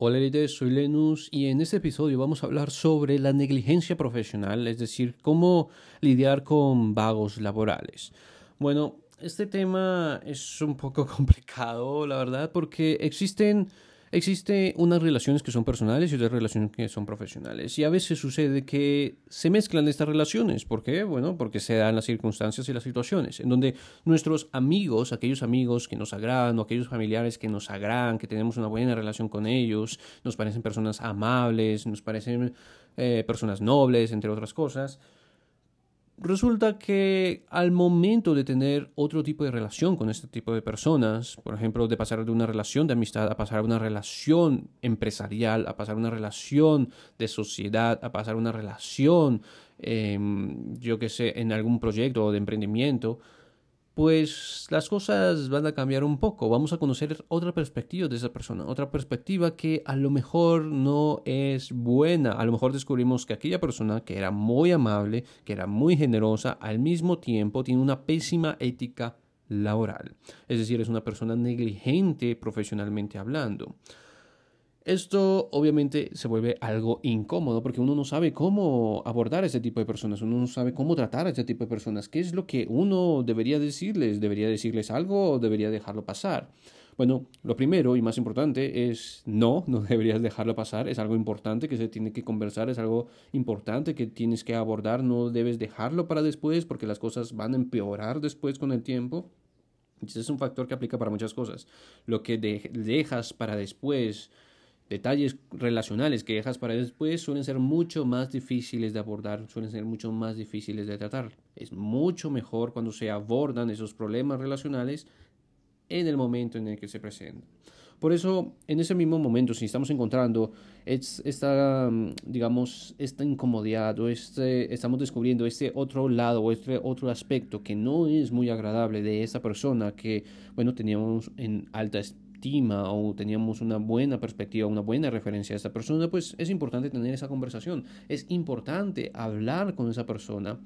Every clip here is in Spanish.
Hola líderes, soy Lenus y en este episodio vamos a hablar sobre la negligencia profesional, es decir, cómo lidiar con vagos laborales. Bueno, este tema es un poco complicado, la verdad, porque existen Existe unas relaciones que son personales y otras relaciones que son profesionales. Y a veces sucede que se mezclan estas relaciones. ¿Por qué? Bueno, porque se dan las circunstancias y las situaciones en donde nuestros amigos, aquellos amigos que nos agradan o aquellos familiares que nos agradan, que tenemos una buena relación con ellos, nos parecen personas amables, nos parecen eh, personas nobles, entre otras cosas, Resulta que al momento de tener otro tipo de relación con este tipo de personas, por ejemplo, de pasar de una relación de amistad a pasar a una relación empresarial, a pasar a una relación de sociedad, a pasar a una relación, em, yo qué sé, en algún proyecto de emprendimiento, pues las cosas van a cambiar un poco. Vamos a conocer otra perspectiva de esa persona, otra perspectiva que a lo mejor no es buena. A lo mejor descubrimos que aquella persona que era muy amable, que era muy generosa, al mismo tiempo tiene una pésima ética laboral. Es decir, es una persona negligente profesionalmente hablando. Esto obviamente se vuelve algo incómodo porque uno no sabe cómo abordar a este tipo de personas, uno no sabe cómo tratar a este tipo de personas, qué es lo que uno debería decirles, debería decirles algo o debería dejarlo pasar. Bueno, lo primero y más importante es no, no deberías dejarlo pasar, es algo importante que se tiene que conversar, es algo importante que tienes que abordar, no debes dejarlo para después porque las cosas van a empeorar después con el tiempo. Ese es un factor que aplica para muchas cosas. Lo que dejas para después, detalles relacionales que dejas para después suelen ser mucho más difíciles de abordar, suelen ser mucho más difíciles de tratar. Es mucho mejor cuando se abordan esos problemas relacionales en el momento en el que se presentan. Por eso, en ese mismo momento, si estamos encontrando esta, digamos, esta incomodidad o este, estamos descubriendo este otro lado o este otro aspecto que no es muy agradable de esa persona que, bueno, teníamos en alta estima o teníamos una buena perspectiva, una buena referencia a esa persona, pues es importante tener esa conversación. Es importante hablar con esa persona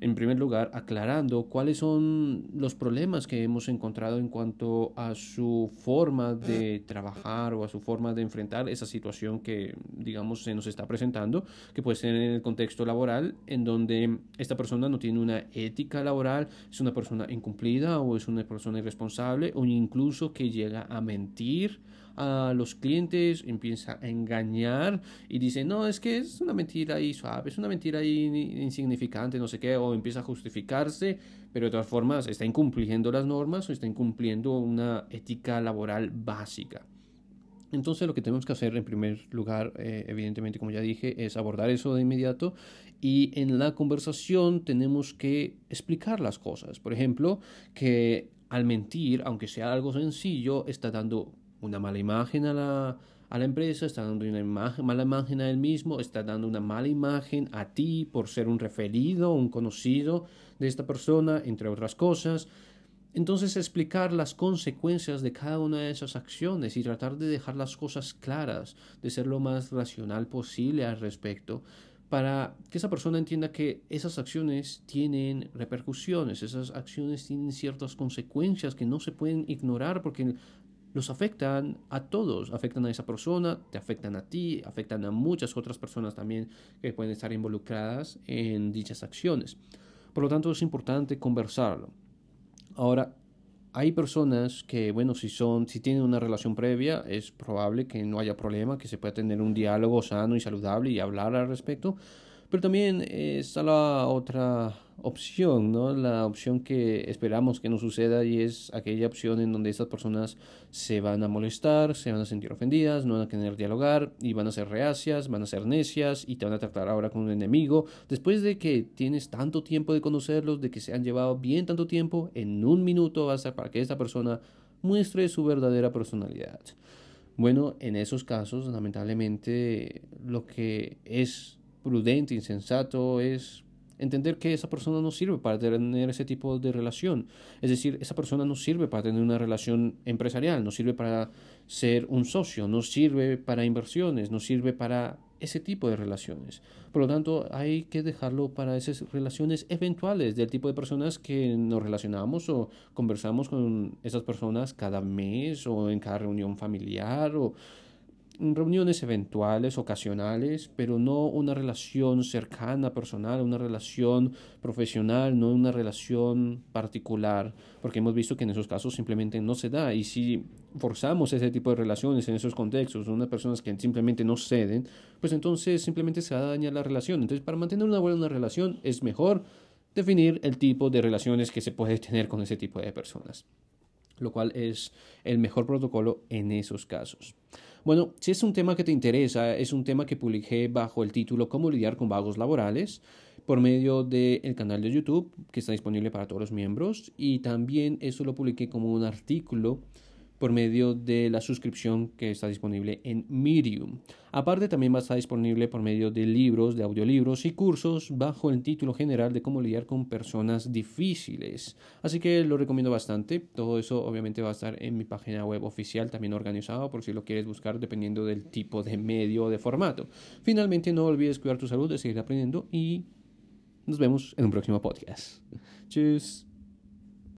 en primer lugar, aclarando cuáles son los problemas que hemos encontrado en cuanto a su forma de trabajar o a su forma de enfrentar esa situación que, digamos, se nos está presentando, que puede ser en el contexto laboral, en donde esta persona no tiene una ética laboral, es una persona incumplida o es una persona irresponsable o incluso que llega a mentir a los clientes, empieza a engañar y dice, no, es que es una mentira ahí suave, es una mentira ahí insignificante, no sé qué, o empieza a justificarse, pero de todas formas está incumpliendo las normas o está incumpliendo una ética laboral básica. Entonces lo que tenemos que hacer en primer lugar, eh, evidentemente como ya dije, es abordar eso de inmediato y en la conversación tenemos que explicar las cosas. Por ejemplo, que al mentir, aunque sea algo sencillo, está dando una mala imagen a la, a la empresa, está dando una mala imagen a él mismo, está dando una mala imagen a ti por ser un referido, un conocido de esta persona, entre otras cosas. Entonces explicar las consecuencias de cada una de esas acciones y tratar de dejar las cosas claras, de ser lo más racional posible al respecto, para que esa persona entienda que esas acciones tienen repercusiones, esas acciones tienen ciertas consecuencias que no se pueden ignorar porque los afectan a todos, afectan a esa persona, te afectan a ti, afectan a muchas otras personas también que pueden estar involucradas en dichas acciones. Por lo tanto, es importante conversarlo. Ahora, hay personas que, bueno, si son, si tienen una relación previa, es probable que no haya problema, que se pueda tener un diálogo sano y saludable y hablar al respecto. Pero también está la otra opción, ¿no? La opción que esperamos que no suceda y es aquella opción en donde estas personas se van a molestar, se van a sentir ofendidas, no van a querer dialogar y van a ser reacias, van a ser necias y te van a tratar ahora como un enemigo. Después de que tienes tanto tiempo de conocerlos, de que se han llevado bien tanto tiempo, en un minuto va a ser para que esta persona muestre su verdadera personalidad. Bueno, en esos casos, lamentablemente, lo que es prudente, insensato, es entender que esa persona no sirve para tener ese tipo de relación. Es decir, esa persona no sirve para tener una relación empresarial, no sirve para ser un socio, no sirve para inversiones, no sirve para ese tipo de relaciones. Por lo tanto, hay que dejarlo para esas relaciones eventuales del tipo de personas que nos relacionamos o conversamos con esas personas cada mes o en cada reunión familiar o reuniones eventuales, ocasionales, pero no una relación cercana, personal, una relación profesional, no una relación particular, porque hemos visto que en esos casos simplemente no se da. Y si forzamos ese tipo de relaciones en esos contextos, unas personas que simplemente no ceden, pues entonces simplemente se va a dañar la relación. Entonces, para mantener una buena relación es mejor definir el tipo de relaciones que se puede tener con ese tipo de personas, lo cual es el mejor protocolo en esos casos. Bueno, si es un tema que te interesa, es un tema que publiqué bajo el título Cómo lidiar con vagos laborales por medio del canal de YouTube que está disponible para todos los miembros y también eso lo publiqué como un artículo por medio de la suscripción que está disponible en Medium. Aparte también va a estar disponible por medio de libros, de audiolibros y cursos bajo el título general de cómo lidiar con personas difíciles. Así que lo recomiendo bastante. Todo eso obviamente va a estar en mi página web oficial también organizado por si lo quieres buscar dependiendo del tipo de medio o de formato. Finalmente no olvides cuidar tu salud, de seguir aprendiendo y nos vemos en un próximo podcast. Tschüss.